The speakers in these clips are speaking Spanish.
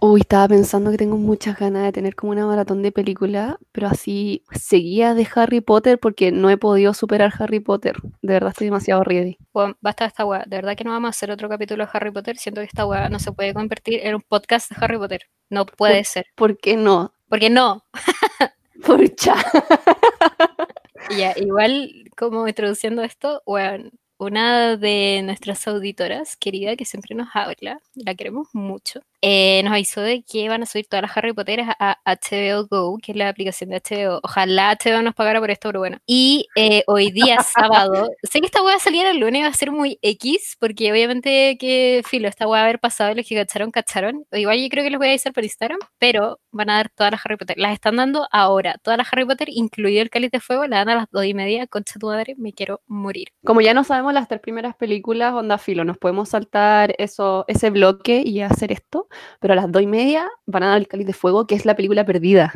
Uy, estaba pensando que tengo muchas ganas de tener como una maratón de película, pero así seguía de Harry Potter porque no he podido superar Harry Potter. De verdad estoy demasiado ready. Bueno, basta de esta weá. De verdad que no vamos a hacer otro capítulo de Harry Potter. Siento que esta weá no se puede convertir en un podcast de Harry Potter. No puede Por- ser. ¿Por qué no? Porque no. Pucha. Y Ya, igual como introduciendo esto, bueno, una de nuestras auditoras, querida, que siempre nos habla, la queremos mucho, eh, nos avisó de que van a subir todas las Harry Potter a HBO Go, que es la aplicación de HBO. Ojalá HBO nos pagara por esto, pero bueno. Y eh, hoy día, sábado, sé que esta weá saliera el lunes, va a ser muy X, porque obviamente que filo, esta va a haber pasado y los que cacharon, cacharon. Igual yo creo que les voy a avisar por Instagram, pero van a dar todas las Harry Potter. Las están dando ahora, todas las Harry Potter, incluido el Cáliz de Fuego, la dan a las dos y media. Concha tu madre, me quiero morir. Como ya no sabemos las tres primeras películas, onda filo, nos podemos saltar eso, ese bloque y hacer esto, pero a las dos y media van a dar el cáliz de fuego, que es la película perdida.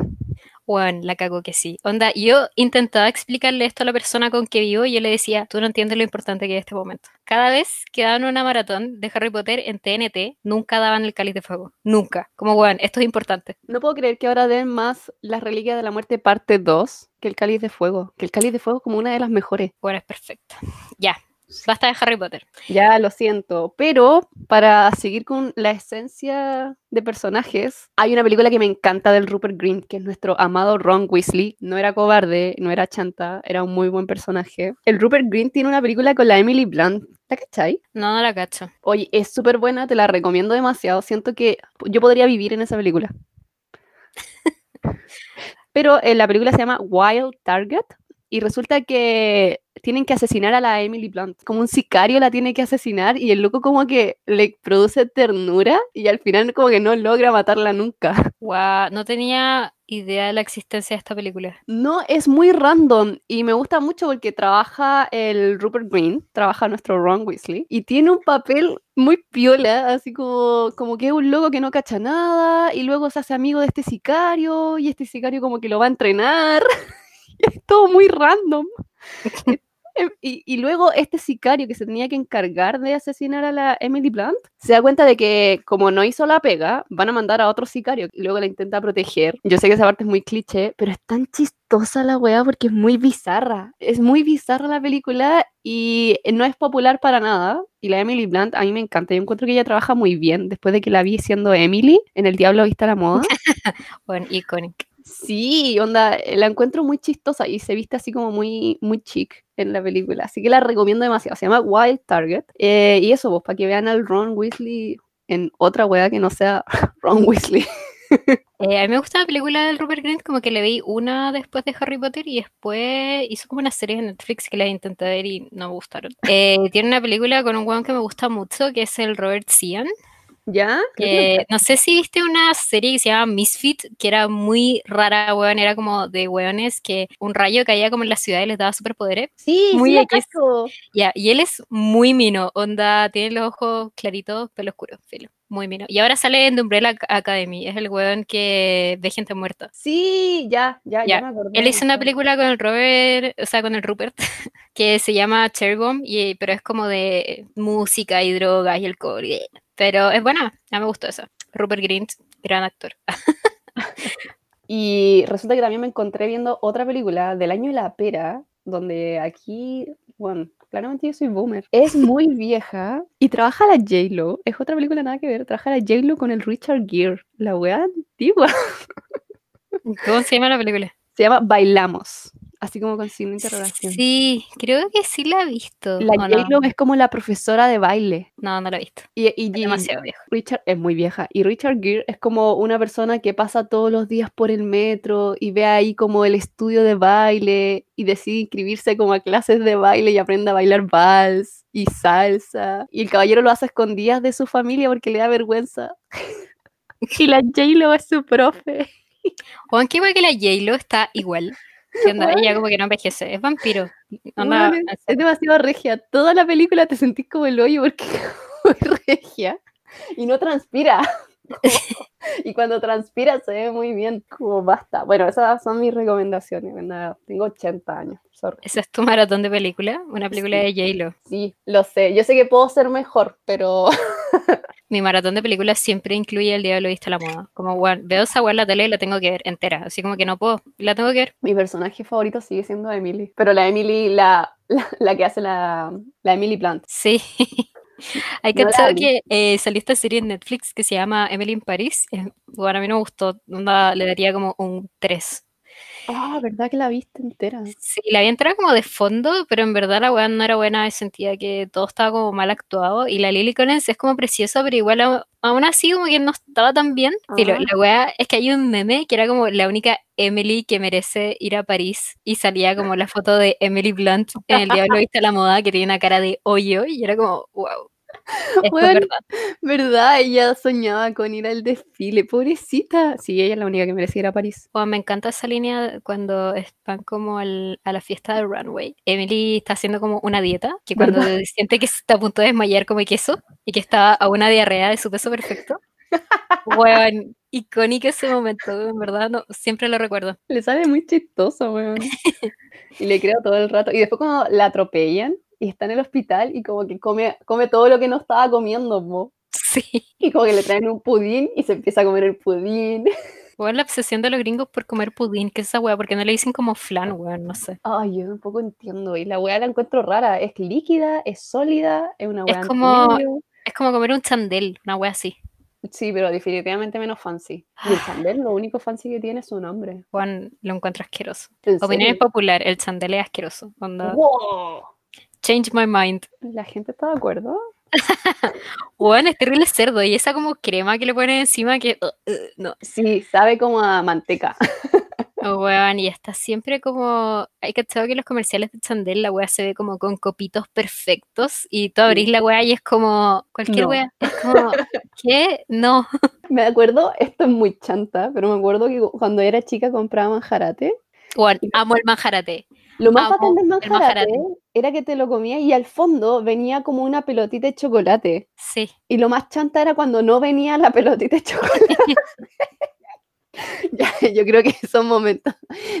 Juan, la cago que sí. Onda, yo intentaba explicarle esto a la persona con que vivo y yo le decía, tú no entiendes lo importante que es este momento. Cada vez que daban una maratón de Harry Potter en TNT, nunca daban el cáliz de fuego. Nunca. Como, weón, esto es importante. No puedo creer que ahora den más Las Reliquias de la Muerte parte 2 que el cáliz de fuego, que el cáliz de fuego es como una de las mejores. Bueno, es perfecto. Ya, basta de Harry Potter. Ya lo siento, pero para seguir con la esencia de personajes, hay una película que me encanta del Rupert Grint, que es nuestro amado Ron Weasley. No era cobarde, no era chanta, era un muy buen personaje. El Rupert Grint tiene una película con la Emily Blunt, ¿la cachai? No, no la cacho. Oye, es súper buena, te la recomiendo demasiado. Siento que yo podría vivir en esa película. Pero eh, la película se llama Wild Target y resulta que tienen que asesinar a la Emily Blunt. Como un sicario la tiene que asesinar y el loco como que le produce ternura y al final como que no logra matarla nunca. Guau, no tenía idea de la existencia de esta película. No, es muy random y me gusta mucho porque trabaja el Rupert Green, trabaja nuestro Ron Weasley y tiene un papel muy piola, así como, como que es un loco que no cacha nada y luego se hace amigo de este sicario y este sicario como que lo va a entrenar. es todo muy random. Em, Y, y luego este sicario que se tenía que encargar de asesinar a la Emily Blunt se da cuenta de que como no hizo la pega, van a mandar a otro sicario y luego la intenta proteger. Yo sé que esa parte es muy cliché, pero es tan chistosa la weá porque es muy bizarra. Es muy bizarra la película y no es popular para nada. Y la Emily Blunt a mí me encanta. Yo encuentro que ella trabaja muy bien después de que la vi siendo Emily en El Diablo Vista a la Moda. Bueno, iconic. Sí, onda, eh, la encuentro muy chistosa y se viste así como muy, muy chic en la película. Así que la recomiendo demasiado. Se llama Wild Target. Eh, y eso, pues, para que vean al Ron Weasley en otra wea que no sea Ron Weasley. Eh, a mí me gusta la película del Rupert Grint, como que le vi una después de Harry Potter y después hizo como una serie en Netflix que la intenté ver y no me gustaron. Eh, tiene una película con un weón que me gusta mucho, que es el Robert Cian. ¿Ya? Eh, no sé si viste una serie que se llama Misfit, que era muy rara, weón, era como de weones que un rayo caía como en la ciudad y les daba superpoderes. Sí, muy sí. Ya, y él es muy mino, onda, tiene los ojos claritos, pelo oscuro, filo, muy mino. Y ahora sale en The Umbrella Ac- Academy, es el weón que ve gente muerta. Sí, ya, ya, ya, Ya, me acordé. Él hizo una película con el Robert, o sea, con el Rupert, que se llama Cherry Bomb, y, pero es como de música y drogas y alcohol. y- Pero es buena, ya me gustó eso. Rupert Grint, gran actor. Y resulta que también me encontré viendo otra película del año de la pera, donde aquí, bueno, claramente yo soy boomer. Es muy vieja y trabaja la J-Lo. Es otra película nada que ver. Trabaja la J-Lo con el Richard Gere, la wea antigua. ¿Cómo se llama la película? Se llama Bailamos, así como con signo de interrogación. Sí, creo que sí la he visto. La ¿o no? Es como la profesora de baile. No, no la he visto. Y, y- Es y demasiado vieja. Richard es muy vieja. Y Richard Gere es como una persona que pasa todos los días por el metro y ve ahí como el estudio de baile y decide inscribirse como a clases de baile y aprende a bailar vals y salsa. Y el caballero lo hace a escondidas de su familia porque le da vergüenza. y la J-Lo es su profe. Juan, qué igual que la J-Lo está igual. ¿Qué onda? Ella como que no envejece, es vampiro. Onda, es, demasiado regia. Toda la película te sentís como el hoyo porque es regia. Y no transpira. y cuando transpira se ve muy bien, como basta. Bueno, esas son mis recomendaciones. ¿verdad? Tengo 80 años, sorry. ¿Esa es tu maratón de película? Una película Sí. de J-Lo. Sí, lo sé. Yo sé que puedo ser mejor, pero Mi maratón de películas siempre incluye El Diablo Viste a la Moda. Como, bueno, veo esa weá en la tele y la tengo que ver entera. Así como que no puedo, la tengo que ver. mi personaje favorito sigue siendo Emily. Pero la Emily, la, la, la que hace la, la Emily Blunt. Sí. Hay No la cachado vi. que eh, salió esta serie en Netflix que se llama Emily in Paris. Eh, bueno, a mí no me gustó. onda, le daría como un 3. Ah, ¿verdad que la viste entera? Sí, la vi entera como de fondo, pero en verdad la weá no era buena, y sentía que todo estaba como mal actuado. Y la Lily Collins es como preciosa, pero igual aún así como que no estaba tan bien. Ajá. la weá es que hay un meme que era como la única Emily que merece ir a París y salía como la foto de Emily Blunt en El Diablo Viste a la Moda que tiene una cara de hoyo y era como, wow. Esto es Weón. verdad. ¿Verdad? Ella soñaba con ir al desfile. Pobrecita. Sí, ella es la única que merece ir a París. Bueno, me encanta esa línea cuando van como al- a la fiesta de runway. Emily está haciendo como una dieta, que cuando ¿Verdad? siente que se está a punto de desmayar come queso y que está a una diarrea de su peso perfecto. Bueno, icónico ese momento, en verdad, no, siempre lo recuerdo. Le sale muy chistoso, weón. Y le creo todo el rato. Y después cuando la atropellan y está en el hospital y como que come, come todo lo que no estaba comiendo, po. Sí. Y como que le traen un pudín y se empieza a comer el pudín. Bueno, la obsesión de los gringos por comer pudín, que es esa weá, porque no le dicen como flan, weón, no sé. Ay, yo tampoco entiendo. Y la weá la encuentro rara. Es líquida, es sólida, es una Es weá como- medio. Es como comer un chandel, una weá así. Sí, pero definitivamente menos fancy. Y el chandel, lo único fancy que tiene es su nombre. Juan lo encuentro asqueroso. ¿En Opinión serio? popular, el chandel es asqueroso. Onda, ¡Wow! Change my mind. ¿La gente está de acuerdo? Weón, es terrible cerdo. Y esa como crema que le ponen encima que... uh, uh, no. Sí, sabe como a manteca. Oh, weón, y está siempre como... Hay cachado que en los comerciales de Chandel la weá se ve como con copitos perfectos y tú abrís la weá y es como... Cualquier No. weá. Es como... ¿Qué? No. Me acuerdo, esto es muy chanta, pero me acuerdo que cuando era chica compraba manjarate. Amo el manjarate. Lo más bacán del el manjarate manjarate. era que te lo comías y al fondo venía como una pelotita de chocolate. Sí. Y lo más chanta era cuando no venía la pelotita de chocolate. Ya, yo creo que son momentos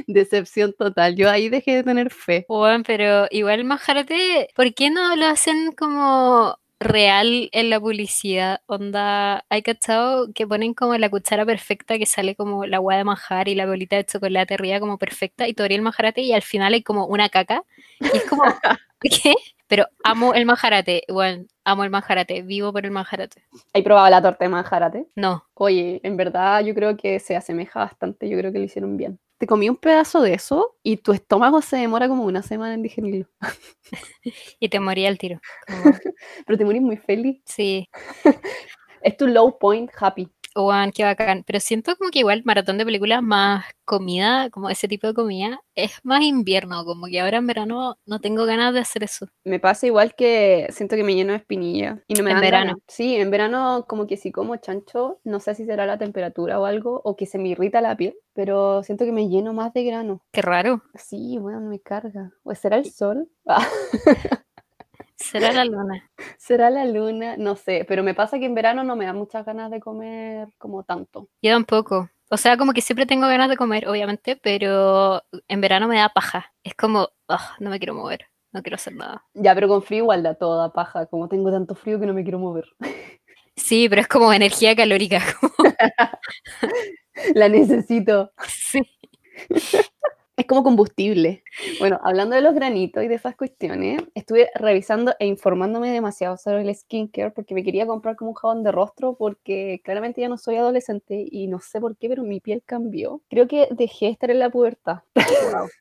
de excepción total. Yo ahí dejé de tener fe. Weón, pero igual el manjarate, ¿por qué no lo hacen como real en la publicidad? Onda, hay cachado que ponen como la cuchara perfecta que sale como la hueá de manjar y la bolita de chocolate arriba como perfecta y todavía el manjarate y al final hay como una caca y es como, ¿qué? Pero amo el manjarate, bueno, amo el manjarate, vivo por el manjarate. ¿Has probado la torta de manjarate? No, Oye, en verdad yo creo que se asemeja bastante. Yo creo que lo hicieron bien. Te comí un pedazo de eso y tu estómago se demora como una semana en digerirlo. y te moría al tiro. Como, Pero te morís muy feliz. sí, Es tu low point happy. Juan, qué bacán. Pero siento como que igual maratón de películas más comida, como ese tipo de comida, es más invierno, como que ahora en verano no tengo ganas de hacer eso. Me pasa igual que siento que me lleno de espinilla y no me En verano. ganas. Sí, en verano como que si como chancho, no sé si será la temperatura o algo, o que se me irrita la piel, pero siento que me lleno más de grano. Qué raro. Sí, bueno, me carga. ¿O será el sol? Ah, Será la luna. ¿Será la luna? No sé, pero me pasa que en verano no me da muchas ganas de comer como tanto. Yo tampoco. O sea, como que siempre tengo ganas de comer, obviamente, pero en verano me da paja. Es como, "Ugh, no me quiero mover, no quiero hacer nada. Ya, pero con frío igual da toda paja, como tengo tanto frío que no me quiero mover. Sí, pero es como energía calórica. como- La necesito. sí. Es como combustible. Bueno, hablando de los granitos y de esas cuestiones, estuve revisando e informándome demasiado sobre el skincare porque me quería comprar como un jabón de rostro porque claramente ya no soy adolescente y no sé por qué, pero mi piel cambió. Creo que dejé de estar en la pubertad.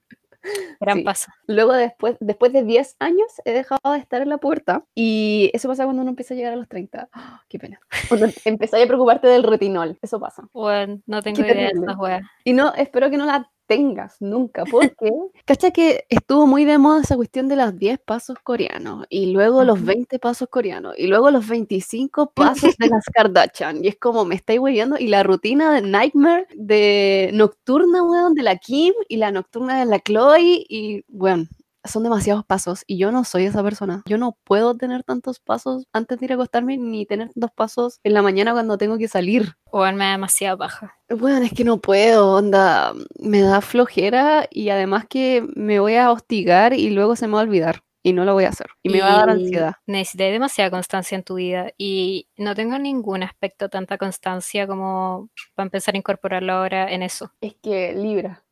Gran Sí. paso. Luego, después, después de 10 años, he dejado de estar en la puerta y eso pasa cuando uno empieza a llegar a los 30. ¡Ah! ¡Qué pena! Cuando empezáis a preocuparte del retinol, eso pasa. Bueno, no tengo Qué idea de weas. Y no, espero que no la tengas nunca, porque, ¿cacha que estuvo muy de moda esa cuestión de los 10 pasos coreanos, y luego los Ujú. 20 pasos coreanos, y luego los 25 pasos de las Kardashian, y es como, me estáis hueviando, y la rutina de Nightmare de nocturna, weón, de la Kim, y la nocturna de la Chloe, y, bueno, son demasiados pasos y yo no soy esa persona. Yo no puedo tener tantos pasos antes de ir a acostarme ni tener tantos pasos en la mañana cuando tengo que salir. O me da demasiada baja. Bueno, es que no puedo, onda, me da flojera y además que me voy a hostigar y luego se me va a olvidar y no lo voy a hacer. Y, me va a dar ansiedad. Necesité demasiada constancia en tu vida y no tengo ningún aspecto tanta constancia como para empezar a incorporarlo ahora en eso. Es que Libra.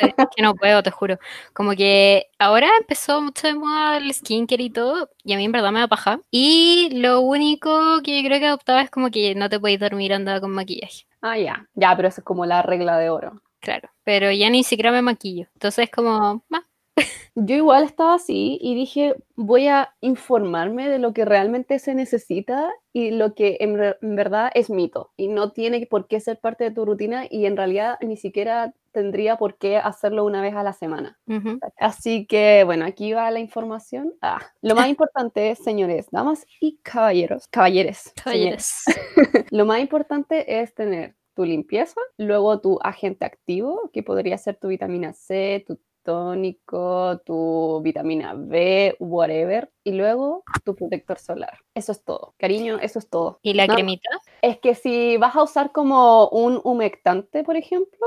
Es que no puedo, te juro. Como que ahora empezó mucho de moda el skincare y todo, y a mí en verdad me da paja. Y lo único que yo creo que adoptaba es como que no te podéis dormir andando con maquillaje. Ah, ya. Ya, pero eso es como la regla de oro. Claro, pero ya ni siquiera me maquillo. Entonces, como, va, Yo igual estaba así y dije, voy a informarme de lo que realmente se necesita y lo que en, en verdad es mito y no tiene por qué ser parte de tu rutina y en realidad ni siquiera tendría por qué hacerlo una vez a la semana. Ujú. Así que bueno, aquí va la información. Ah, lo más importante es, señores, damas y caballeros, caballeres, señores, Caballeros. lo más importante es tener tu limpieza, luego tu agente activo, que podría ser tu vitamina C, tu tónico, tu vitamina B, whatever, y luego tu protector solar. Eso es todo. Cariño, eso es todo. ¿Y la No, cremita? Es que si vas a usar como un humectante, por ejemplo,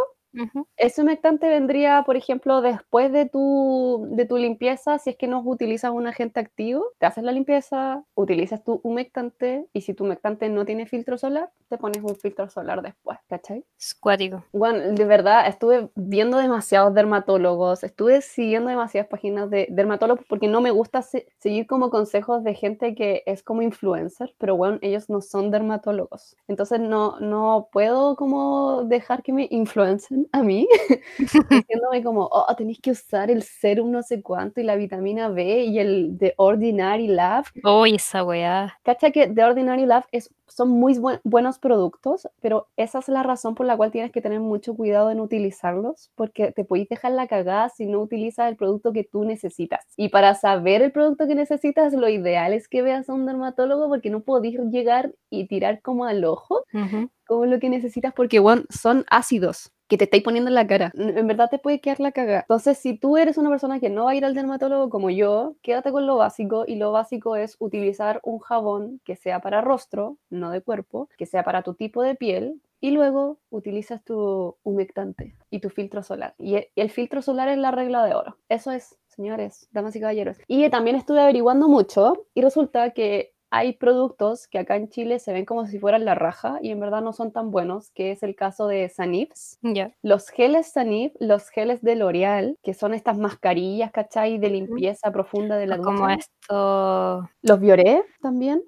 Ese humectante vendría, por ejemplo, después de tu, de tu limpieza, si es que no utilizas un agente activo, te haces la limpieza, utilizas tu humectante y si tu humectante no tiene filtro solar, te pones un filtro solar después, ¿cachai? Es cuático. Bueno, de verdad, estuve viendo demasiados dermatólogos, estuve siguiendo demasiadas páginas de dermatólogos porque no me gusta se- seguir como consejos de gente que es como influencer, pero bueno, ellos no son dermatólogos. Entonces no, no puedo como dejar que me influencen a mí, diciéndome como, oh, tenéis que usar el serum no sé cuánto y la vitamina B y el The Ordinary Lab. Uy, esa weá. Cacha que The Ordinary Lab es, son muy buen- buenos productos, pero esa es la razón por la cual tienes que tener mucho cuidado en utilizarlos, porque te podéis dejar la cagada si no utilizas el producto que tú necesitas. Y para saber el producto que necesitas, lo ideal es que veas a un dermatólogo porque no podéis llegar y tirar como al ojo Ujú. Como lo que necesitas porque, bueno, son ácidos que te estáis poniendo en la cara. En verdad te puede quedar la cagada. Entonces, si tú eres una persona que no va a ir al dermatólogo como yo, quédate con lo básico y lo básico es utilizar un jabón que sea para rostro, no de cuerpo, que sea para tu tipo de piel. Y luego utilizas tu humectante y tu filtro solar. Y e- y el filtro solar es la regla de oro. Eso es, señores, damas y caballeros. Y también estuve averiguando mucho y resulta que hay productos que acá en Chile se ven como si fueran la raja y en verdad no son tan buenos, que es el caso de Sanifs. Ya. Los geles Sanif, los geles de L'Oreal, que son estas mascarillas, ¿cachai? De limpieza profunda de la como ducha. esto. Los Bioré también.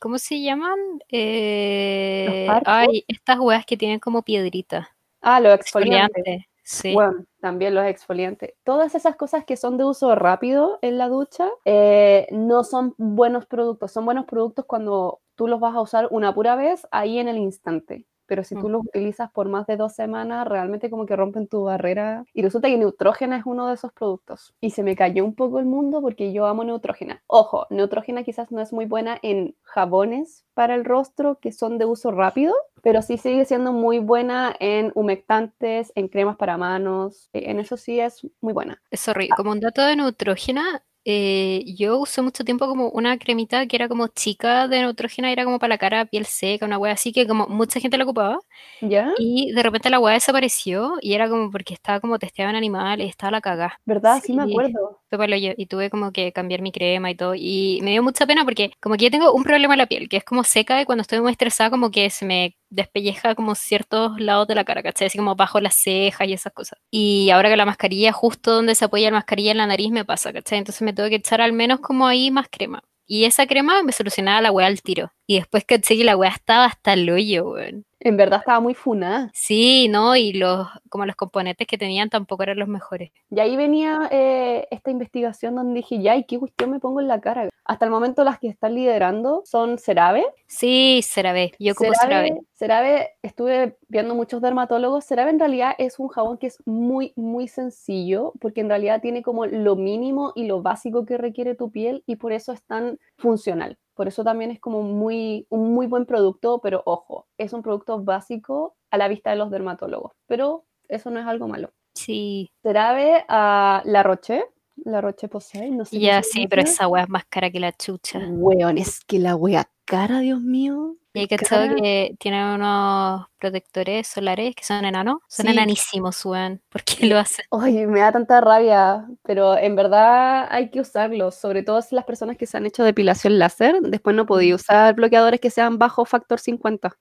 ¿Cómo se llaman? Eh, ay, estas weas que tienen como piedrita. Ah, los exfoliantes. Exfoliante. Sí. Bueno, también los exfoliantes. Todas esas cosas que son de uso rápido en la ducha eh, no son buenos productos. Son buenos productos cuando tú los vas a usar una pura vez ahí en el instante. Pero si tú los utilizas por más de dos semanas, realmente como que rompen tu barrera. Y resulta que Neutrógena es uno de esos productos. Y se me cayó un poco el mundo porque yo amo Neutrógena. Ojo, Neutrógena quizás no es muy buena en jabones para el rostro que son de uso rápido, pero sí sigue siendo muy buena en humectantes, en cremas para manos. eh, En eso sí es muy buena. Sorry, como un dato de Neutrógena, eh, yo usé mucho tiempo como una cremita que era como chica de Neutrógena, era como para la cara, piel seca, una wea así que como mucha gente la ocupaba. ¿Ya? Y de repente la weá desapareció y era como porque estaba como testeada en animales y estaba la cagá. ¿Verdad? Sí, me Sí. acuerdo. Pa'l hoyo, y tuve como que cambiar mi crema y todo. Y me dio mucha pena porque como que yo tengo un problema en la piel, que es como seca y cuando estoy muy estresada como que se me despelleja como ciertos lados de la cara, ¿cachai? Así como bajo las cejas y esas cosas. Y ahora que la mascarilla, justo donde se apoya la mascarilla en la nariz me pasa, ¿cachai? Entonces me tengo que echar al menos como ahí más crema. Y esa crema me solucionaba la weá al tiro. Y después que la weá estaba hasta el hoyo, weón. En verdad estaba muy funada. Sí, ¿no? Y los, como los componentes que tenían tampoco eran los mejores. Y ahí venía eh, esta investigación donde dije, ya, ¿y qué cuestión me pongo en la cara? Hasta el momento las que están liderando son CeraVe. Sí, CeraVe. Yo ocupo CeraVe. CeraVe, estuve viendo muchos dermatólogos. CeraVe en realidad es un jabón que es muy, muy sencillo, porque en realidad tiene como lo mínimo y lo básico que requiere tu piel y por eso es tan funcional. Por eso también es como muy, un muy buen producto, pero ojo, es un producto básico a la vista de los dermatólogos, pero eso no es algo malo. Sí. CeraVe a La Roche, la Roche Posay, no sé. Ya, sí, pero esa wea es más cara que la chucha. Weón, es que la wea cara, Dios mío. Y hay que que tiene unos protectores solares que son enanos. Son Sí. enanísimos, weón. ¿Por qué lo hacen? Ay, me da tanta rabia, pero en verdad hay que usarlos, sobre todo si las personas que se han hecho depilación láser, después no podía usar bloqueadores que sean bajo factor 50.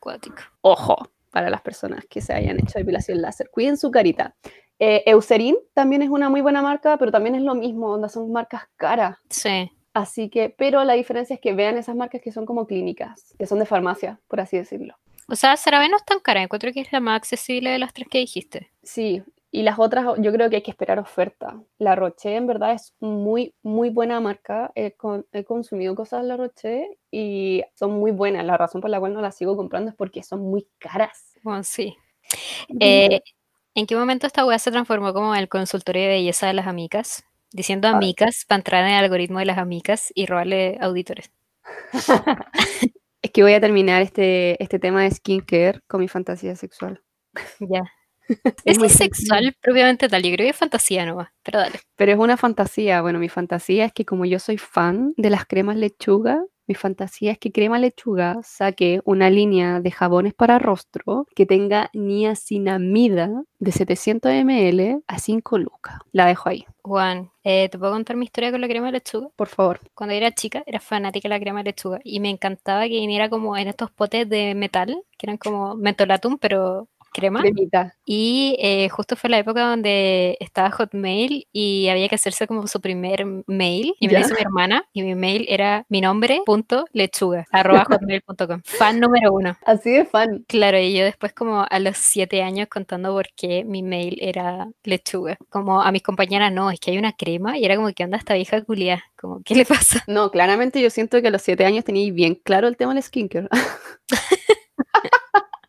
Cuático. Ojo, para las personas que se hayan hecho depilación láser, cuiden su carita. Eh, Eucerin también es una muy buena marca, pero también es lo mismo, onda, son marcas caras. Sí. Así que, pero la diferencia es que vean esas marcas que son como clínicas, que son de farmacia, por así decirlo. O sea, CeraVe no es tan cara. Encuentro que es la más accesible de las tres que dijiste. Sí, y las otras yo creo que hay que esperar oferta. La Roche en verdad es muy, muy buena marca. He, con- he consumido cosas de La Roche y son muy buenas. La razón por la cual no las sigo comprando es porque son muy caras. Bueno, sí. Eh, ¿En qué momento esta weá se transformó como el consultorio de belleza de las amicas? Diciendo Ay. amicas para entrar en el algoritmo de las amicas y robarle auditores. Es que voy a terminar este, este tema de skincare con mi fantasía sexual. Ya. Es Es sexual propiamente tal. Yo creo que es fantasía nomás. Pero dale. Pero es una fantasía. Bueno, mi fantasía es que como yo soy fan de las cremas lechuga, mi fantasía es que Crema Lechuga saque una línea de jabones para rostro que tenga niacinamida de 700 ml a 5 lucas. La dejo ahí, Juan, eh, ¿te puedo contar mi historia con la crema de lechuga? por favor. Cuando era chica era fanática de la crema de lechuga y me encantaba que viniera como en estos potes de metal, que eran como mentolatum, pero crema. Cremita. Y eh, justo fue la época donde estaba Hotmail y había que hacerse como su primer mail. Y me Ya. lo hizo mi hermana y mi mail era mi nombre punto lechuga arroba hotmail.com. Fan número uno. Así de fan. Claro, y yo después como a los siete años contando por qué mi mail era lechuga. Como a mis compañeras, no, es que hay una crema y era como que anda esta vieja culia. Como, ¿qué le pasa? No, claramente yo siento que a los 7 años teníais bien claro el tema del skincare.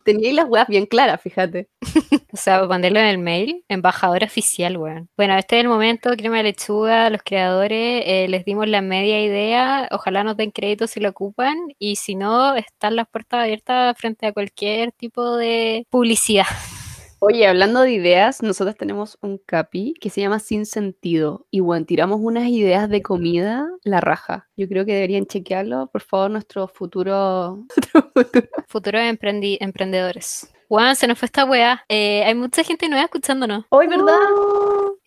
teníais las weas bien claras, fíjate. O sea, ponerlo en el mail, embajador oficial, weón. Bueno, este es el momento, crema de lechuga, los creadores, eh, les dimos la media idea, ojalá nos den crédito si lo ocupan, y si no, están las puertas abiertas frente a cualquier tipo de publicidad. Oye, hablando de ideas, nosotros tenemos un capi que se llama Sin Sentido. Y bueno, tiramos unas ideas de comida, la raja. Yo creo que deberían chequearlo, por favor, nuestro futuro. nuestro futuro. Futuros emprendi- emprendedores. Juan, se nos fue esta weá. Eh, hay mucha gente nueva escuchándonos. ¡Hoy, verdad!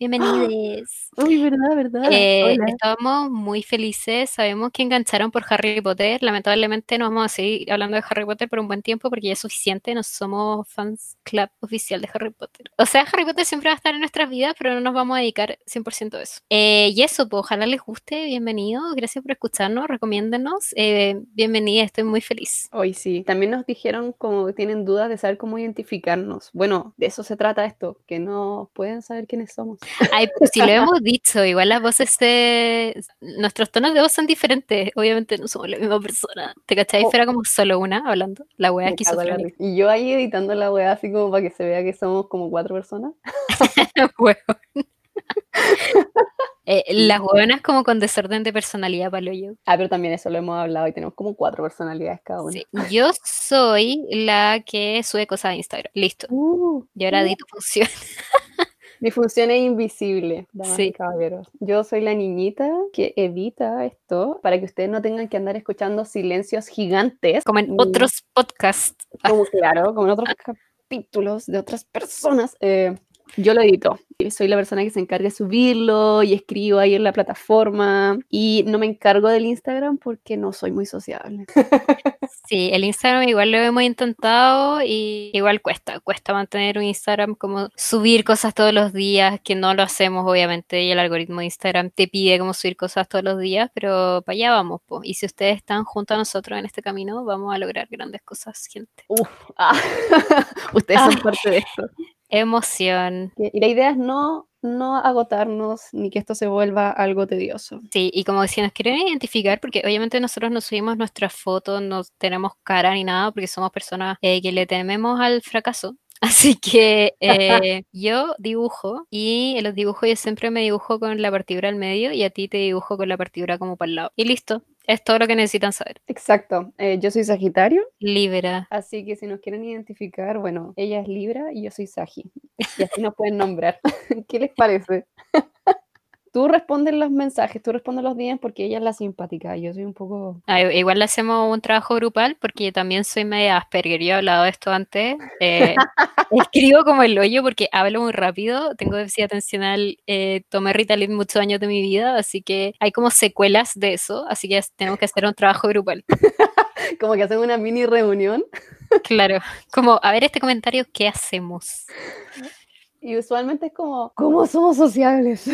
Bienvenidos. ¡Uy, verdad, verdad! Eh, estábamos muy felices, sabemos que engancharon por Harry Potter, lamentablemente no vamos a seguir hablando de Harry Potter por un buen tiempo porque ya es suficiente, no somos fans club oficial de Harry Potter. O sea, Harry Potter siempre va a estar en nuestras vidas, pero no nos vamos a dedicar 100% a eso. Eh, y eso, pues ojalá les guste, bienvenidos, gracias por escucharnos, recomiéndenos, eh, bienvenida, estoy muy feliz. Hoy sí. También nos dijeron como tienen dudas de saber cómo identificarnos. Bueno, de eso se trata esto, que no pueden saber quiénes somos. Ay, pues si lo hemos dicho, igual las voces de... Nuestros tonos de voz son diferentes, obviamente no somos la misma persona. ¿Te cachai? Oh. Fuera como solo una hablando, la wea risa. Y yo ahí editando la weá así como para que se vea que somos como cuatro personas. Eh, las hueonas como con desorden de personalidad, palo yo. Ah, pero también eso lo hemos hablado y tenemos como cuatro personalidades cada. Sí. Yo soy la que sube cosas a Instagram. Listo. Uh, Y ahora uh. di tu función. Mi función es invisible, damas y Sí. caballeros. Yo soy la niñita que evita esto para que ustedes no tengan que andar escuchando silencios gigantes. Como en otros podcasts. Como claro, como en otros capítulos de otras personas. eh, yo lo edito. Soy la persona que se encarga de subirlo y escribo ahí en la plataforma. Y no me encargo del Instagram porque no soy muy sociable. Sí, el Instagram igual lo hemos intentado y igual cuesta, cuesta mantener un Instagram como subir cosas todos los días, que no lo hacemos obviamente y el algoritmo de Instagram te pide como subir cosas todos los días, pero para allá vamos, po. Y si ustedes están junto a nosotros en este camino, vamos a lograr grandes cosas, gente. Uf, ah, ustedes son Ah. parte de esto. Emoción. Y la idea es no, no agotarnos ni que esto se vuelva algo tedioso. Sí, y como si nos quieren identificar, porque obviamente nosotros no subimos nuestras fotos, no tenemos cara ni nada, porque somos personas eh, que le tememos al fracaso. Así que eh, yo dibujo y en los dibujos yo siempre me dibujo con la partidura al medio y a ti te dibujo con la partidura como para el lado. Y listo, es todo lo que necesitan saber. Exacto. eh, yo soy Sagitario, Libra. así que si nos quieren identificar, bueno, ella es Libra y yo soy Sagi. Y así nos pueden nombrar. ¿Qué les parece? Tú respondes los mensajes, tú respondes los días porque ella es la simpática. Yo soy un poco. Ah, igual le hacemos un trabajo grupal porque yo también soy media Asperger. Yo he hablado de esto antes. Eh, escribo como el hoyo porque hablo muy rápido. Tengo déficit atencional. Eh, tomé Ritalin muchos años de mi vida, así que hay como secuelas de eso. Así que tenemos que hacer un trabajo grupal. Como que hacen una mini reunión. Claro, como a ver este comentario, ¿qué hacemos? Y usualmente es como, ¿cómo somos sociables?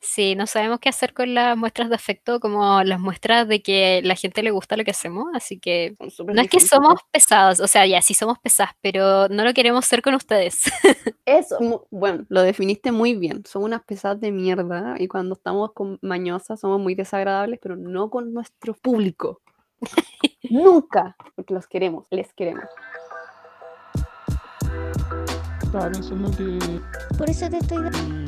Sí, no sabemos qué hacer con las muestras de afecto, como las muestras de que la gente le gusta lo que hacemos, así que no es que somos pesados, o sea, ya sí somos pesadas, pero no lo queremos ser con ustedes. Eso, bueno, lo definiste muy bien. Son unas pesadas de mierda y cuando estamos con mañosas somos muy desagradables, pero no con nuestro público. Nunca, porque los queremos, les queremos. Pensando que. Por eso te estoy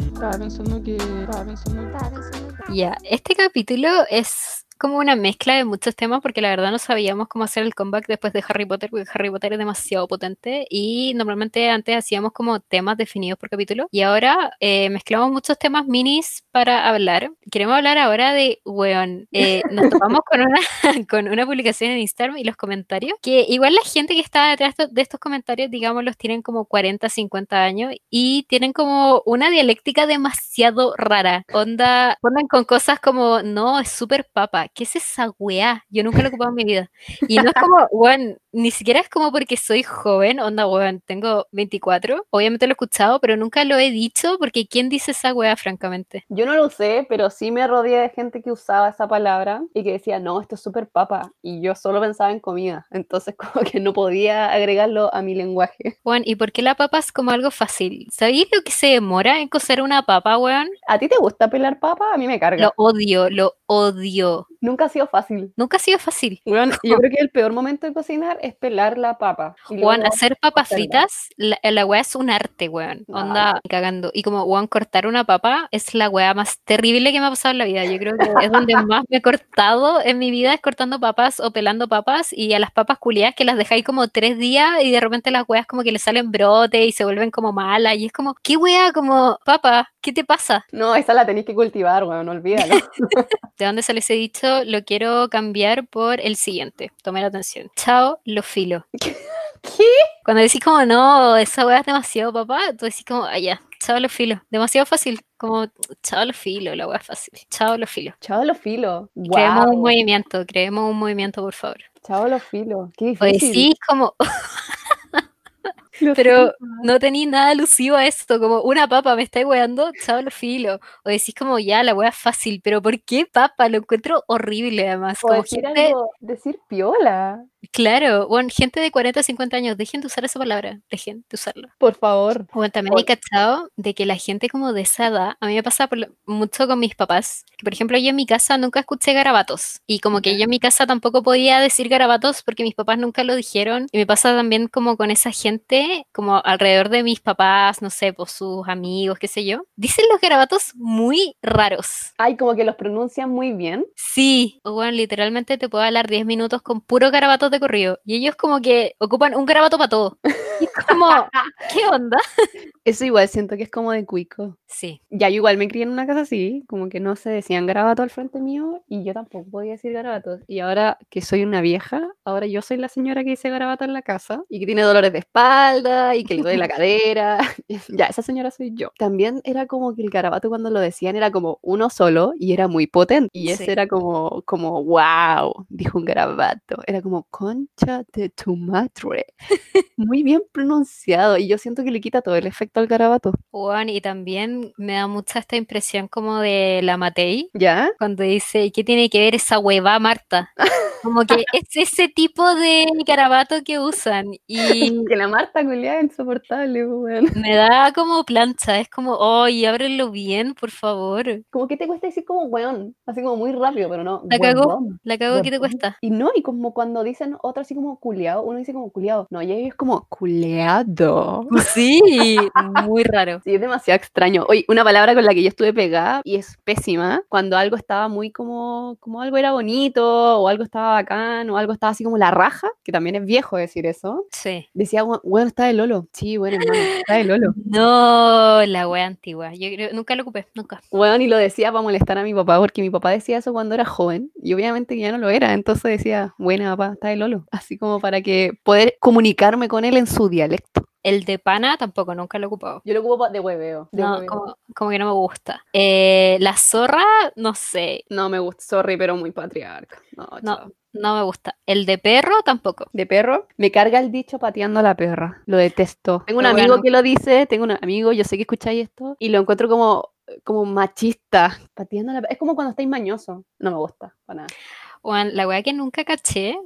Ya, este capítulo es como una mezcla de muchos temas porque la verdad no sabíamos cómo hacer el comeback después de Harry Potter porque Harry Potter es demasiado potente y normalmente antes hacíamos como temas definidos por capítulo y ahora eh, mezclamos muchos temas minis para hablar. Queremos hablar ahora de, weón, eh, nos topamos con una, con una publicación en Instagram y los comentarios que igual la gente que está detrás de- estos comentarios, digamos, los tienen como 40, 50 años y tienen como una dialéctica demasiado rara. Onda, ponen con cosas como, no, es súper papa. ¿Qué es esa weá? Yo nunca lo he ocupado en mi vida. Y no es como, weón, ni siquiera es como porque soy joven, onda, weón, tengo 24. Obviamente lo he escuchado, pero nunca lo he dicho porque ¿quién dice esa weá, francamente? Yo no lo usé, pero sí me rodeé de gente que usaba esa palabra y que decía, no, esto es súper papa. Y yo solo pensaba en comida. Entonces, como que no podía agregarlo a mi lenguaje. Weón, ¿y por qué la papa es como algo fácil? ¿Sabéis lo que se demora en cocer una papa, weón? ¿A ti te gusta pelar papa? A mí me carga. Lo odio, lo odio. Nunca ha sido fácil. Nunca ha sido fácil. Bueno, yo creo que el peor momento de cocinar es pelar la papa. Weón, hacer papas fritas, la, la weá es un arte, weón. No, Onda cagando. Y como, weón, cortar una papa es la weá más terrible que me ha pasado en la vida. Yo creo que es donde más me he cortado en mi vida, es cortando papas o pelando papas. Y a las papas culiadas que las dejáis como tres días y de repente las weas como que le salen brotes y se vuelven como malas. Y es como, ¿qué weá? Como, papa, ¿qué te pasa? No, esa la tenéis que cultivar, weón, olvídalo. ¿De dónde sale ese dicho? Lo quiero cambiar por el siguiente. Tomen atención. Chao, lo filo. ¿Qué? Cuando decís como, no, esa weá es demasiado, papá, tú decís como, ah, ya, chao, lo filo. Demasiado fácil. Como, chao, lo filo, la weá es fácil. Chao, lo filo. Chao los filos. Creemos un movimiento, creemos un movimiento, por favor. Chao los filos. Qué O difícil. decís como, pero no tenéis nada alusivo a esto, como una papa, me estáis weando, chao, lo filo. O decís como, ya, la weá es fácil, pero ¿por qué papa? Lo encuentro horrible, además. O Como decir gente, algo, decir piola. Claro, bueno, gente de 40, 50 años, dejen de usar esa palabra, dejen de usarla. Por favor. Bueno, también he cachado de que la gente como de esa edad, a mí me pasa por mucho con mis papás, que por ejemplo yo en mi casa nunca escuché garabatos y como que yo en mi casa tampoco podía decir garabatos porque mis papás nunca lo dijeron y me pasa también como con esa gente como alrededor de mis papás, no sé, pues sus amigos, qué sé yo, dicen los garabatos muy raros. Ay, como que los pronuncian muy bien. Sí, bueno, literalmente te puedo hablar 10 minutos con puro garabatos de corrido y ellos como que ocupan un garabato para todo. Y es como, ¿qué onda? Eso igual siento que es como de cuico. Sí. Ya, yo igual me crié en una casa así, como que no se decían garabato al frente mío y yo tampoco podía decir garabatos. Y ahora que soy una vieja, ahora yo soy la señora que dice garabato en la casa y que tiene dolores de espalda y que le duele la cadera. ya, esa señora soy yo. También era como que el garabato cuando lo decían era como uno solo y era muy potente. Y ese Sí. era como, como, wow, dijo un garabato. Era como, concha de tu madre. Muy bien pronunciado y yo siento que le quita todo el efecto al garabato. Juan, y también me da mucha esta impresión como de la Matei, ¿Ya? cuando dice, ¿y qué tiene que ver esa hueva Marta? Como que es ese tipo de garabato que usan y Que la Marta culiada es insoportable, weón. me da como plancha, es como, ¡ay, ábrelo bien, por favor! Como que te cuesta decir como weón, así como muy rápido, pero no. La cagó. La cago que te cuesta. Y no, y como cuando dicen otro así como culiado, uno dice como culiado. No, y es como culeado. Sí, muy raro. Sí, es demasiado extraño. Oye, una palabra con la que yo estuve pegada y es pésima, cuando algo estaba muy como, como algo era bonito, o algo estaba bacán, o algo estaba así como la raja, que también es viejo decir eso. Sí. Decía, bueno, está de Lolo. Sí, bueno, hermano, está de Lolo. No, la wea antigua. Yo nunca lo ocupé, nunca. Bueno, y lo decía para molestar a mi papá, porque mi papá decía eso cuando era joven, y obviamente ya no lo era, entonces decía, buena papá, está de Lolo. Así como para que poder comunicarme con él en su dialecto. El de pana tampoco, nunca lo he ocupado. Yo lo ocupo de hueveo. de No, hueveo. como, como que no me gusta. Eh, la zorra, no sé, No me gusta, sorry, pero muy patriarca. No, No. me gusta. El de perro tampoco. De perro, me carga el dicho pateando a la perra. Lo detesto. Tengo un Pero amigo bueno. que lo dice, tengo un amigo, yo sé que escucháis esto, y lo encuentro como, como machista. Pateando a la perra. Es como cuando estáis mañoso. No me gusta, para nada. Weón, la wea que nunca caché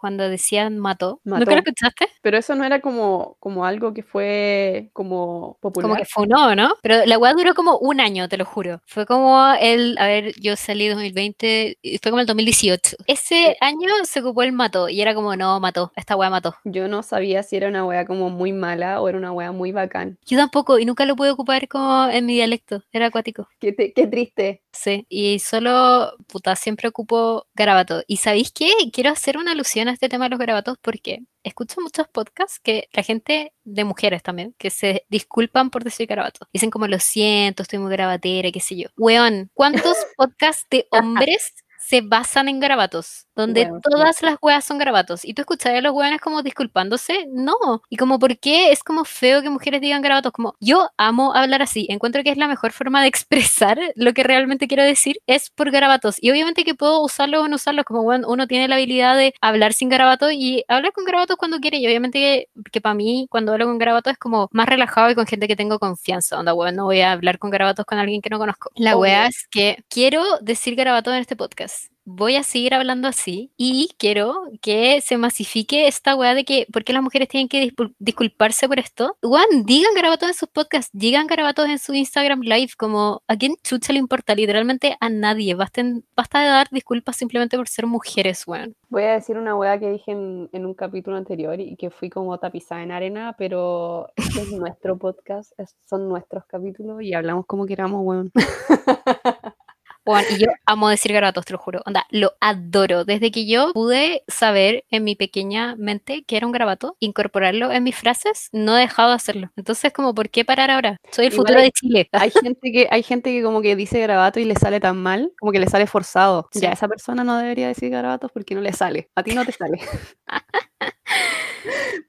cuando decían mató. ¿Nunca Mató. lo escuchaste? Pero eso no era como, como algo que fue como popular. Como que fue no, ¿no? Pero la weá duró como un año, te lo juro. Fue como el, a ver, yo salí 2020, y fue como el 2018. Ese año se ocupó el mató y era como, no, mató, esta weá mató. Yo no sabía si era una wea como muy mala o era una wea muy bacán. Yo tampoco, y nunca lo pude ocupar como en mi dialecto, era acuático. Qué, te- qué triste. Sí, y solo, puta, siempre ocupo garabato. ¿Y sabéis qué? Quiero hacer una alusión a este tema de los garabatos porque escucho muchos podcasts que la gente, de mujeres también, que se disculpan por decir garabato. Dicen como, lo siento, estoy muy garabatera, qué sé yo. Weón, ¿cuántos podcasts de hombres se basan en garabatos? Donde sí. todas las weas son garabatos. ¿Y tú escuchas a los weones como disculpándose? No. Y como, ¿por qué es como feo que mujeres digan garabatos? Como, yo amo hablar así. Encuentro que es la mejor forma de expresar lo que realmente quiero decir es por garabatos. Y obviamente que puedo usarlos o no usarlos. Como, bueno, uno tiene la habilidad de hablar sin garabatos y hablar con garabatos cuando quiere. Y obviamente que, que para mí, cuando hablo con garabatos es como más relajado y con gente que tengo confianza. Onda, weón, no voy a hablar con garabatos con alguien que no conozco. La wea es que quiero decir garabatos en este podcast. Voy a seguir hablando así y quiero que se masifique esta weá de que, ¿por qué las mujeres tienen que discul- disculparse por esto? Weón, digan garabatos en sus podcasts, digan garabatos en su Instagram Live, como a quién chucha le importa, literalmente a nadie. Basten, basta de dar disculpas simplemente por ser mujeres, weón. Voy a decir una wea que dije en, en un capítulo anterior y que fui como tapizada en arena, pero este es nuestro podcast, es- son nuestros capítulos y hablamos como queramos, weón. Weón, y yo amo decir garabatos, te lo juro. Onda, lo adoro. Desde que yo pude saber en mi pequeña mente que era un garabato, incorporarlo en mis frases, no he dejado de hacerlo. Entonces, como, ¿por qué parar ahora? Soy el Igual futuro hay- de Chile. Hay gente que, hay gente que como que dice garabato y le sale tan mal, como que le sale forzado. Sí. Ya, esa persona no debería decir garabatos porque no le sale. A ti no te sale.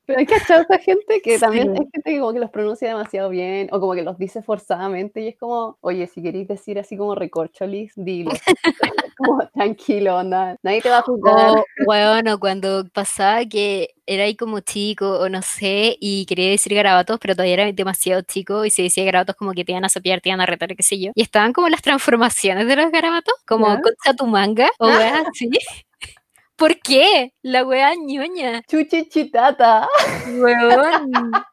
Pero hay que achar a gente que también Sí. hay gente que como que los pronuncia demasiado bien o como que los dice forzadamente y es como, oye, si queréis decir así como recorcholis, dilo. como tranquilo, onda. Nadie te va a juzgar. O, weón, o cuando pasaba que era ahí como chico, o no sé, y quería decir garabatos, pero todavía era demasiado chico, y se decía garabatos como que te iban a sapear, te iban a retar, qué sé yo. Y estaban como las transformaciones de los garabatos, como Ya. concha tu manga, o weas así. ¿Por qué? La wea ñoña. Chuchichitata. Weón.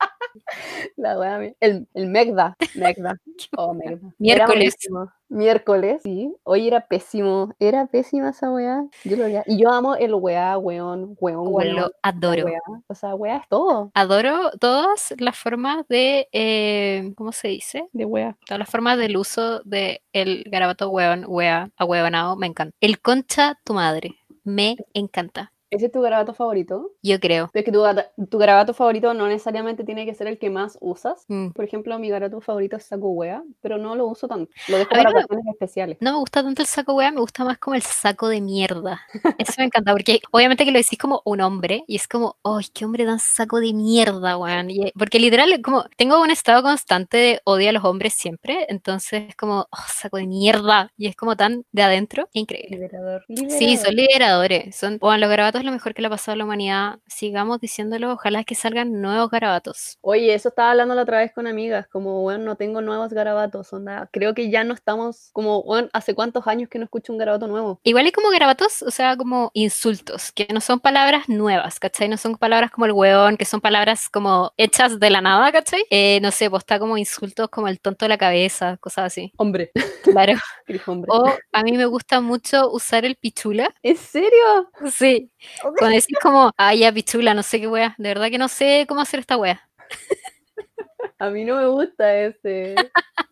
La wea, el, el Megda. Megda. Oh, Megda. Miércoles. Miércoles, sí. Hoy era pésimo. Era pésima esa weá. Yo lo odiaba. Y yo amo el weá, weón, weón, Weón, lo adoro. weá. O sea, weá es todo Adoro todas las formas de, eh, ¿cómo se dice? de weá. Todas las formas del uso del el garabato weón, wea, ahueonado, me encanta. El concha tu madre, me encanta. ¿Ese es tu garabato favorito? Yo creo. Pero es que tu, tu garabato favorito no necesariamente tiene que ser el que más usas. Mm. Por ejemplo, mi garabato favorito es saco wea, pero no lo uso tanto. Lo dejo A para no ocasiones especiales. No me gusta tanto el saco wea, me gusta más como el saco de mierda. Eso me encanta, porque obviamente que lo decís como un hombre, y es como, ¡ay, qué hombre tan saco de mierda, weón! Porque literal, como, tengo un estado constante de odio a los hombres siempre, entonces es como, ¡oh, saco de mierda! Y es como tan de adentro, increíble. Liberador. Sí, son liberadores. Son, bueno, los garabatos es lo mejor que le ha pasado a la humanidad. Sigamos diciéndolo, ojalá que salgan nuevos garabatos. Oye, eso estaba hablando la otra vez con amigas, como, bueno, no tengo nuevos garabatos, onda, creo que ya no estamos, como, bueno, ¿hace cuántos años que no escucho un garabato nuevo? Igual hay como garabatos, o sea, como insultos, que no son palabras nuevas, ¿cachai? No son palabras como el hueón, que son palabras como hechas de la nada, ¿cachai? Eh, no sé, pues está como insultos como el tonto de la cabeza, cosas así. Hombre, Claro. hombre. O a mí me gusta mucho usar el pichula. ¿En serio? Sí. Cuando decís como, ay, ya pichula, no sé qué wea. De verdad que no sé cómo hacer esta wea. A mí no me gusta ese.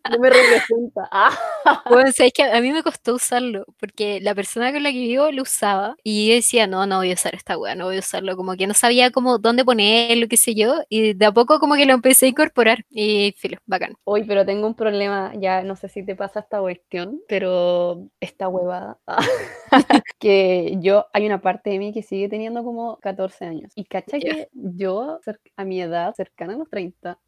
No me representa. Ah. Bueno, sabes que a mí me costó usarlo, porque la persona con la que vivo lo usaba y yo decía, no, no voy a usar esta weá, no voy a usarlo, como que no sabía cómo, dónde ponerlo, qué sé yo, y de a poco como que lo empecé a incorporar y filo, bacán. Hoy, pero tengo un problema, ya no sé si te pasa esta cuestión, pero esta huevada. que yo, hay una parte de mí que sigue teniendo como 14 años. Y cacha Ya. que yo, a mi edad, cercana a los 30,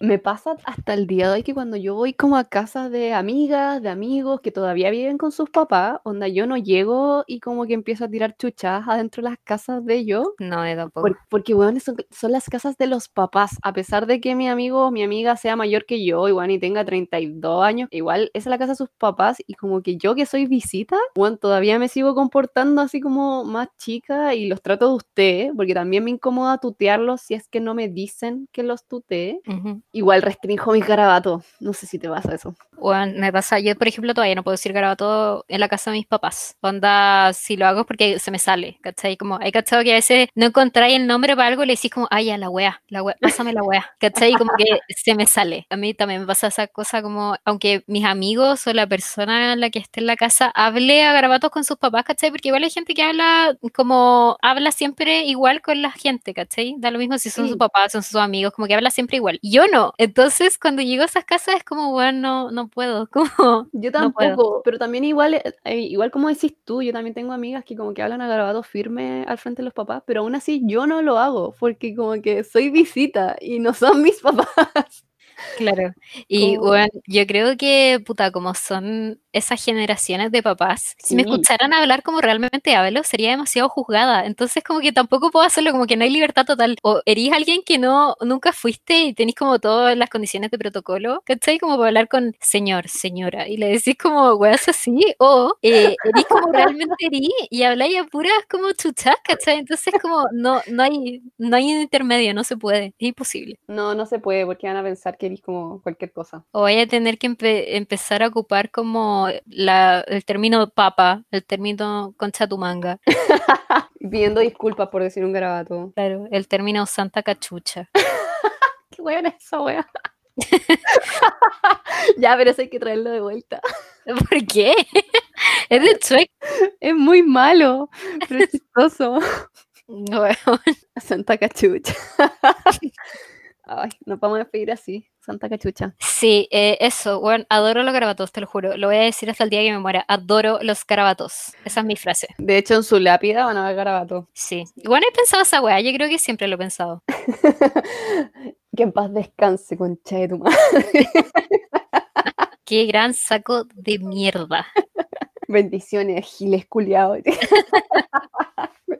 me pasa hasta el día de hoy que cuando yo voy como a casa de amigas, de amigos que todavía viven con sus papás, onda, yo no llego y como que empiezo a tirar chuchas adentro de las casas de ellos. No, de tampoco. Por- porque, weón, son, son las casas de los papás. A pesar de que mi amigo o mi amiga sea mayor que yo, igual y tenga 32 años, igual esa es la casa de sus papás. Y como que yo que soy visita, weón, todavía me sigo comportando así como más chica y los trato de usted, porque también me incomoda tutearlos si es que no me dicen que los tutee. Ujú. Igual restringo mis garabatos. No sé si te pasa eso. Bueno, me pasa, yo por ejemplo todavía no puedo decir garabato en la casa de mis papás. Onda, si lo hago es porque se me sale, ¿cachai? Como, hay cachado que a veces no encontráis el nombre para algo y le decís como, ay, ya, la wea, la wea, pásame la wea, ¿cachai? Como que se me sale. A mí también me pasa esa cosa como, aunque mis amigos o la persona en la que esté en la casa hable a garabatos con sus papás, ¿cachai? Porque igual hay gente que habla como, habla siempre igual con la gente, ¿cachai? Da lo mismo si son Sí. sus papás, son sus amigos, como que habla siempre igual. Yo no. Entonces, cuando llego a esas casas es como, bueno, no, no puedo, como, Yo no tampoco, pero también igual, eh, eh, igual como decís tú, yo también tengo amigas que como que hablan a garabato firme al frente de los papás, pero aún así yo no lo hago, porque como que soy visita y no son mis papás. Claro. Y Como- bueno, yo creo que, puta, como son esas generaciones de papás, si me escucharan hablar como realmente hablo, sería demasiado juzgada. Entonces, como que tampoco puedo hacerlo, como que no hay libertad total. O eres alguien que no, nunca fuiste y tenés como todas las condiciones de protocolo, ¿cachai? Como para hablar con señor, señora, y le decís como weas así, o eh, eres como realmente eres y habláis a puras como chuchas, ¿cachai? Entonces, como no, no hay, no hay un intermedio, no se puede, es imposible. No, no se puede, porque van a pensar que como cualquier cosa. O vaya a tener que empe- empezar a ocupar como la, el término papa, el término concha tu manga, pidiendo disculpas por decir un garabato. claro, el término santa cachucha. Qué buena esa wea. ya, pero eso hay que traerlo de vuelta. ¿Por qué? Es de Shrek. Es muy malo, pero es chistoso. Weón. Santa cachucha. Ay, nos vamos a despedir así. Santa cachucha. Sí, eh, eso, bueno, adoro los garabatos, te lo juro. Lo voy a decir hasta el día que me muera. Adoro los garabatos. Esa es mi frase. De hecho, en su lápida van a ver garabato. Sí. Igual he pensado esa weá, yo creo que siempre lo he pensado. que en paz descanse, concha de tu madre. Qué gran saco de mierda. Bendiciones, giles culiados.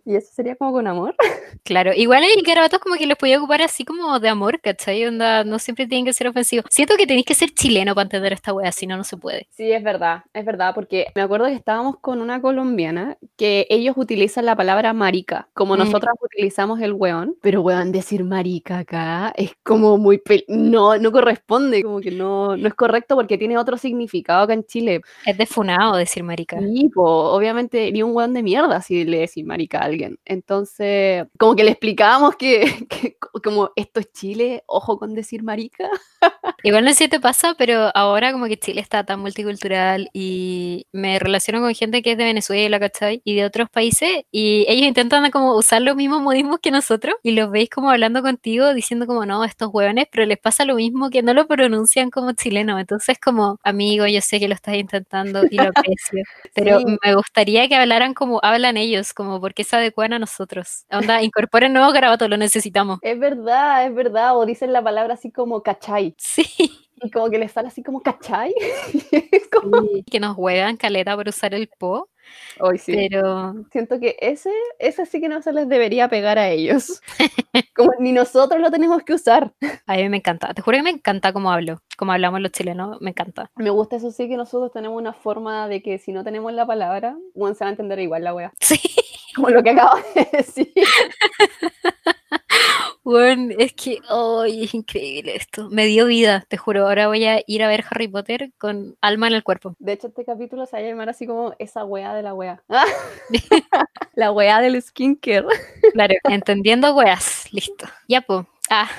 Y eso sería como con amor. Claro, igual hay garabatos como que los podía ocupar así como de amor, ¿cachai? Onda, no siempre tienen que ser ofensivos. Siento que tenéis que ser chileno para entender esta wea, si no, no se puede. Sí, es verdad, es verdad, porque me acuerdo que estábamos con una colombiana que ellos utilizan la palabra marica, como Mm. nosotras utilizamos el weón, pero weón, decir marica acá es como muy... No, no corresponde, como que no, no es correcto porque tiene otro significado acá en Chile. Es de funao decir marica. Sí, po, obviamente ni un weón de mierda si le decís marica a alguien. Entonces, como que le explicábamos que, que co- como esto es Chile, ojo con decir marica. Igual no sé si te pasa, pero ahora como que Chile está tan multicultural y me relaciono con gente que es de Venezuela, ¿cachai? Y de otros países y ellos intentan como usar los mismos modismos que nosotros y los veis como hablando contigo diciendo como no, estos hueones, pero les pasa lo mismo que no lo pronuncian como chileno. Entonces como, amigo, yo sé que lo estás intentando y lo aprecio, pero Sí. me gustaría que hablaran como hablan ellos, como porque se adecuan a nosotros. Onda, incorporen nuevos garabatos, lo necesitamos. Es verdad, es verdad, o dicen la palabra así como cachai, Sí. y como que les sale así como cachai. Como- que nos juegan caleta por usar el po, Ay, sí. pero Siento que ese, ese sí que no se les debería pegar a ellos. Como ni nosotros lo tenemos que usar. a mí me encanta. Te juro que me encanta cómo hablo, cómo hablamos los chilenos, me encanta. Me gusta eso sí que nosotros tenemos una forma de que si no tenemos la palabra, bueno, se va a entender igual la wea. Sí, Como lo que acabo de decir. bueno, es que, ay, es increíble esto. Me dio vida, te juro. Ahora voy a ir a ver Harry Potter con alma en el cuerpo. De hecho, este capítulo se va a llamar así como esa wea de la wea. la wea del skincare. Claro, entendiendo weas, listo. Ya, pues. Ah,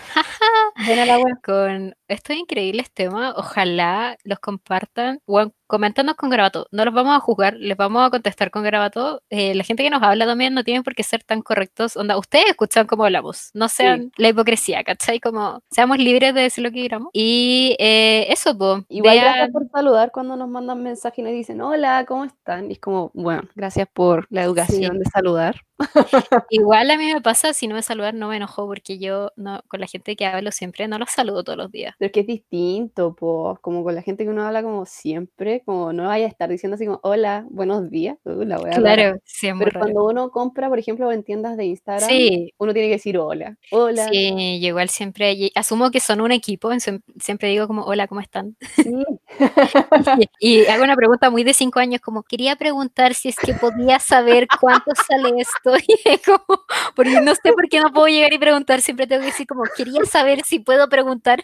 Buena la wea. con estos increíbles temas, ojalá los compartan. Bueno, coméntanos con Grabato. No los vamos a juzgar, les vamos a contestar con Grabato. Eh, la gente que nos habla también no tiene por qué ser tan correctos. Onda, ustedes escuchan cómo hablamos. No sean la hipocresía, ¿cachai? Como seamos libres de decir lo que queramos. Y eh, eso, pues. Igual gracias por saludar cuando nos mandan mensajes y nos dicen, hola, ¿cómo están? Y es como, bueno, gracias por la educación de saludar. Igual a mí me pasa, si no me saludar no me enojo porque yo no, con la gente que hablo siempre no los saludo todos los días. Pero es que es distinto, pues, como con la gente que uno habla como siempre, como no vaya a estar diciendo así como, hola, buenos días. Uh, la claro, siempre. Pero cuando uno compra, por ejemplo, en tiendas de Instagram, uno tiene que decir hola, hola. Sí, yo igual siempre, asumo que son un equipo, siempre digo como, hola, ¿cómo están? Sí. y, hago una pregunta muy de cinco años, como, quería preguntar si es que podía saber cuánto sale esto. Y como, porque no sé por qué no puedo llegar y preguntar, siempre tengo que decir como, quería saber si puedo preguntar.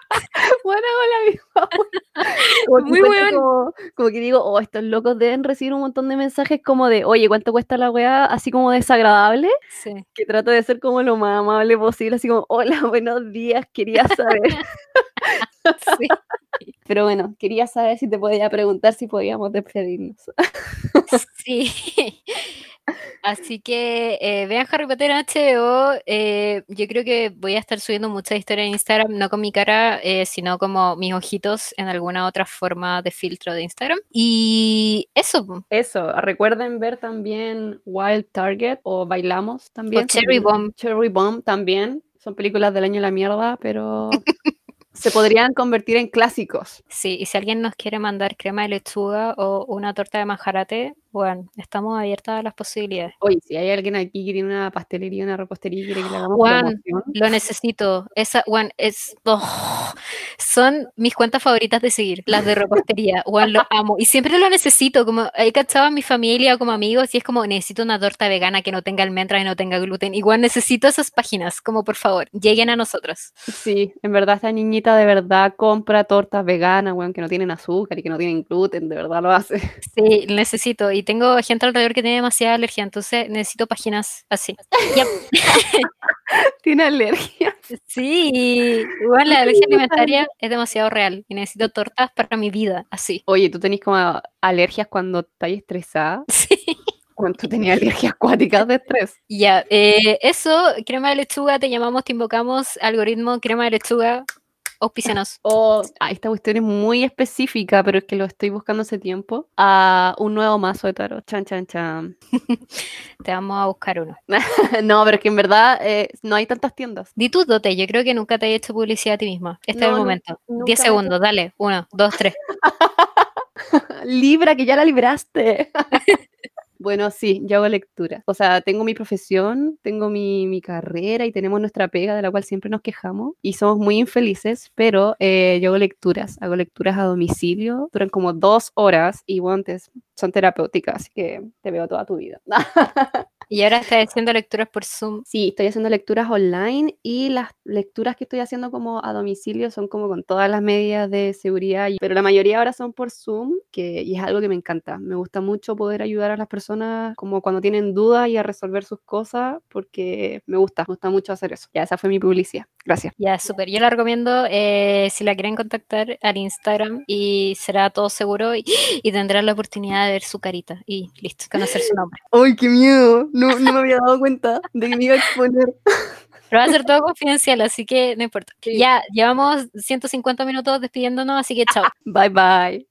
bueno, hola, como Muy bueno. Como, que digo, oh, estos locos deben recibir un montón de mensajes como de, oye, ¿cuánto cuesta la weá? Así como desagradable. Sí. Que trato de ser como lo más amable posible, así como, hola, buenos días, quería saber. sí. Pero bueno, quería saber si te podía preguntar si podíamos despedirnos. sí. Así que eh, vean Harry Potter en HBO. Eh, yo creo que voy a estar subiendo muchas historias en Instagram, no con mi cara, eh, sino como mis ojitos en alguna otra forma de filtro de Instagram. Y eso. Eso. Recuerden ver también Wild Target o Bailamos también. O Cherry Bomb. Cherry Bomb también. Son películas del año de la mierda, pero se podrían convertir en clásicos. Sí, y si alguien nos quiere mandar crema de lechuga o una torta de manjarate, bueno, estamos abiertas a las posibilidades. Oye, si hay alguien aquí que tiene una pastelería, una repostería y quiere que le hagamos Juan, lo necesito. Esa, Juan, es... Oh, son mis cuentas favoritas de seguir, las de repostería. Juan, lo amo. Y siempre lo necesito. Como he cachado a mi familia o como amigos y es como, necesito una torta vegana que no tenga almendra y no tenga gluten. Igual necesito esas páginas, como por favor, lleguen a nosotros. Sí, en verdad esta niñita de verdad compra tortas veganas, Juan, que no tienen azúcar y que no tienen gluten, de verdad lo hace. Sí, necesito. Y tengo gente alrededor que tiene demasiada alergia, entonces necesito páginas así. ¿Tiene alergia? Sí, igual la alergia alimentaria es demasiado real y necesito tortas para mi vida, así. Oye, ¿tú tenés como alergias cuando estás estresada? Sí. ¿Cuánto tenía alergias acuáticas de estrés? Ya, eh, eso, crema de lechuga, te llamamos, te invocamos, algoritmo, crema de lechuga, auspicianos. O, ah, esta cuestión es muy específica, pero es que lo estoy buscando hace tiempo. A un nuevo mazo de tarot. Chan, chan, chan. Te vamos a buscar uno. no, pero es que en verdad eh, no hay tantas tiendas. Di tú, Dote. Yo creo que nunca te he hecho publicidad a ti misma. Este es el momento. 10 segundos, dale. Uno, dos, tres. Libra, que ya la libraste. Bueno, sí, yo hago lectura. O sea, tengo mi profesión, tengo mi, carrera y tenemos nuestra pega de la cual siempre nos quejamos y somos muy infelices, pero eh, yo hago lecturas, hago lecturas a domicilio, duran como dos horas y bueno, son terapéuticas, así que te veo toda tu vida. ¿Y ahora estás haciendo lecturas por Zoom? Sí, estoy haciendo lecturas online y las lecturas que estoy haciendo como a domicilio son como con todas las medidas de seguridad, pero la mayoría ahora son por Zoom, que, y es algo que me encanta. Me gusta mucho poder ayudar a las personas como cuando tienen dudas y a resolver sus cosas, porque me gusta, me gusta mucho hacer eso. Ya, esa fue mi publicidad. Gracias. Ya, súper. Yo la recomiendo eh, si la quieren contactar al Instagram y será todo seguro y, y tendrán la oportunidad de ver su carita y listo, conocer su nombre. ¡Ay, qué miedo! No, no me había dado cuenta de que me iba a exponer. Pero va a ser todo confidencial, así que no importa. Ya, llevamos 150 minutos despidiéndonos, así que chao. Bye bye.